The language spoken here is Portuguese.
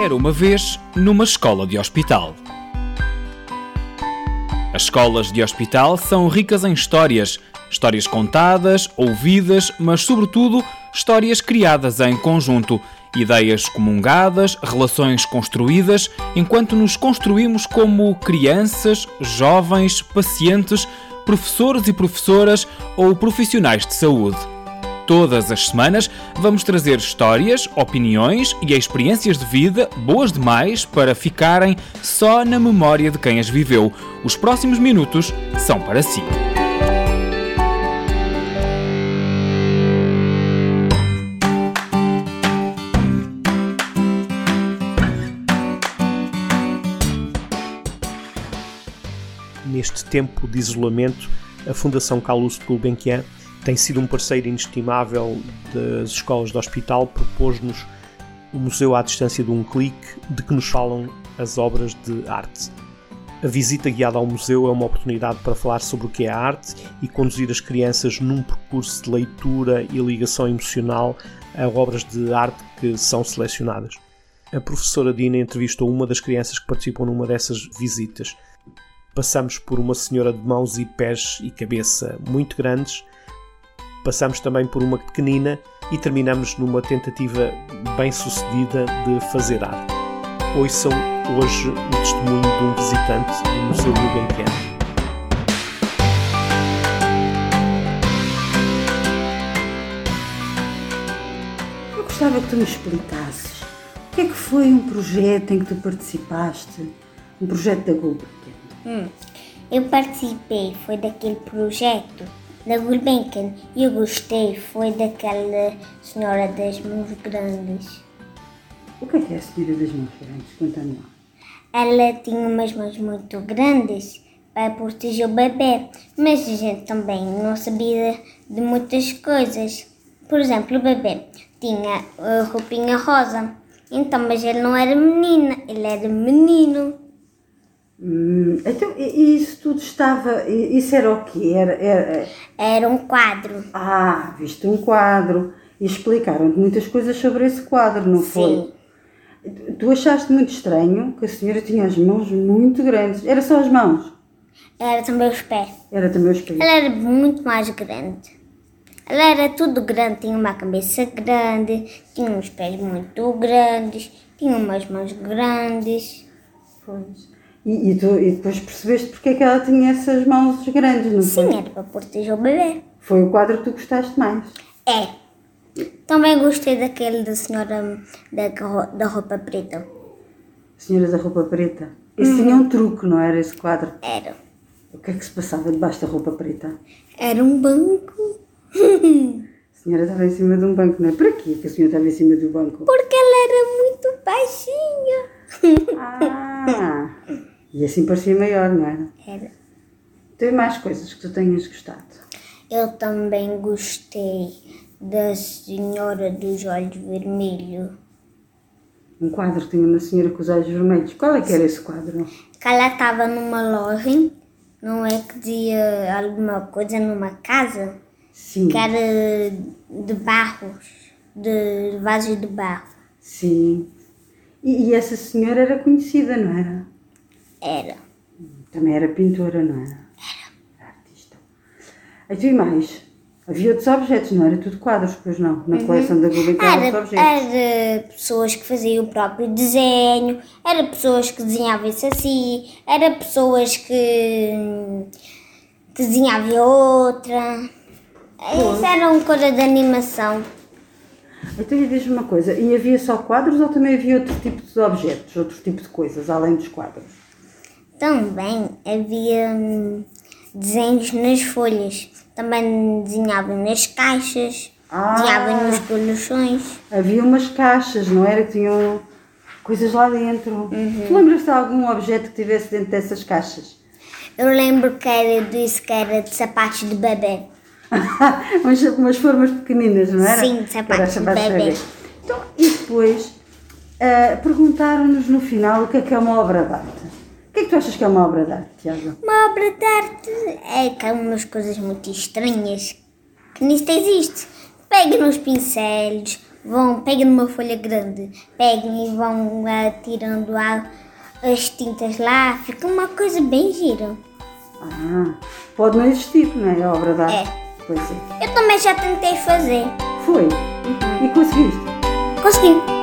Era uma vez numa escola de hospital. As escolas de hospital são ricas em histórias, histórias contadas, ouvidas, mas sobretudo histórias criadas em conjunto, ideias comungadas, relações construídas, enquanto nos construímos como crianças, jovens, pacientes, professores e professoras ou profissionais de saúde. Todas as semanas vamos trazer histórias, opiniões e experiências de vida boas demais para ficarem só na memória de quem as viveu. Os próximos minutos são para si. Neste tempo de isolamento, a Fundação Calouste Gulbenkian tem sido um parceiro inestimável das escolas do hospital, propôs-nos o museu à distância de um clique de que nos falam as obras de arte. A visita guiada ao museu é uma oportunidade para falar sobre o que é a arte e conduzir as crianças num percurso de leitura e ligação emocional a obras de arte que são selecionadas. A professora Dina entrevistou uma das crianças que participam numa dessas visitas. Passamos por uma senhora de mãos e pés e cabeça muito grandes passamos também por uma pequenina e terminamos numa tentativa bem sucedida de fazer arte. Ouçam hoje o testemunho de um visitante do Museu Gulbenkian. Eu gostava que tu me explicasses o que é que foi um projeto em que tu participaste, um projeto da Gulbenkian. Hum, eu participei, foi daquele projeto da Gulbenkian e eu gostei foi daquela senhora das mãos grandes. O que é que é a senhora das mãos grandes? Conta-me lá. Ela tinha umas mãos muito grandes para proteger o bebê, mas a gente também não sabia de muitas coisas. Por exemplo, o bebê tinha a roupinha rosa, então, mas ele não era menina, ele era menino. Hum, então, e isso tudo estava. Isso era o quê? Era, era... era um quadro. Ah, viste um quadro. E explicaram-te muitas coisas sobre esse quadro, não foi? Sim. Tu achaste muito estranho que a senhora tinha as mãos muito grandes. Era só as mãos? Era também os pés. Era também os pés. Ela era muito mais grande. Ela era tudo grande, tinha uma cabeça grande, tinha uns pés muito grandes, tinha umas mãos grandes. Pois. E, e, tu, e depois percebeste porque é que ela tinha essas mãos grandes, não Sim, foi? era para proteger o bebê. Foi o quadro que tu gostaste mais. É. Também gostei daquele da senhora da, da roupa preta. Senhora da roupa preta. Esse tinha um truque, não era esse quadro? Era. O que é que se passava debaixo da roupa preta? Era um banco. A senhora estava em cima de um banco, não é? Para quê que a senhora estava em cima do banco? Porque ela era muito baixinha. Ah! E assim parecia maior, não era? Era. Tem mais coisas que tu tenhas gostado? Eu também gostei da senhora dos olhos vermelhos. Um quadro que tinha uma senhora com os olhos vermelhos. Qual é que era esse quadro? Que ela estava numa loja, não é que dizia alguma coisa numa casa, Sim. que era de barros, de vasos de barro. Sim. E, e essa senhora era conhecida, não era? Era. Também era pintora, não era? Era. Artista. Então e mais? Havia outros objetos, não era tudo quadros, pois não? Na coleção da Gulbenkian havia Era, outros objetos. era pessoas que faziam o próprio desenho, era pessoas que desenhavam isso assim, era pessoas que, desenhavam outra. Isso era uma coisa de animação. Então e diz-me uma coisa, e havia só quadros ou também havia outro tipo de objetos, outro tipo de coisas, além dos quadros? Também havia hum, desenhos nas folhas, também desenhavam nas caixas, Ah. desenhavam nos coleções. Havia umas caixas, não era? Que tinham coisas lá dentro. Uhum. Tu lembras de algum objeto que tivesse dentro dessas caixas? Eu lembro que era disso que era de sapatos de bebê. umas, umas formas pequeninas, não era? Sim, de sapatos de sapatos bebê. Então, e depois ah, perguntaram-nos no final o que é que é uma obra de arte. O que tu achas que é uma obra de arte, Tiago? Uma obra de arte é que há umas coisas muito estranhas que sequer existe. Pega nos pincéis, vão, pegam numa folha grande, pegam e vão ah, tirando a- as tintas lá, fica uma coisa bem gira. Ah, pode não existir, não é? A obra de arte. É. Pois é. Eu também já tentei fazer. Foi. E, e conseguiste? Consegui.